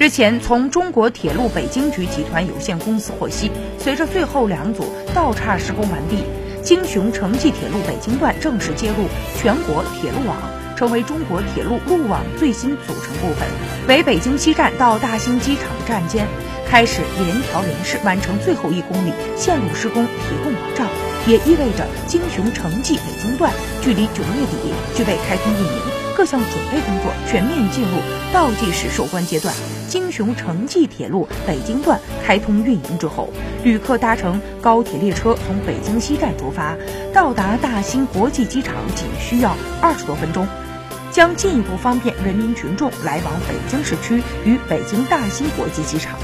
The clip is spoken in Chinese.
日前，从中国铁路北京局集团有限公司获悉，随着最后两组道岔施工完毕，京雄城际铁路北京段正式接入全国铁路网，成为中国铁路路网最新组成部分，为北京西站到大兴机场站间开始联调联试、完成最后一公里线路施工提供保障，也意味着京雄城际北京段距离九月底具备开通运营。各项准备工作全面进入倒计时收官阶段。京雄城际铁路北京段开通运营之后，旅客搭乘高铁列车从北京西站出发，到达大兴国际机场仅需要二十多分钟，将进一步方便人民群众来往北京市区与北京大兴国际机场。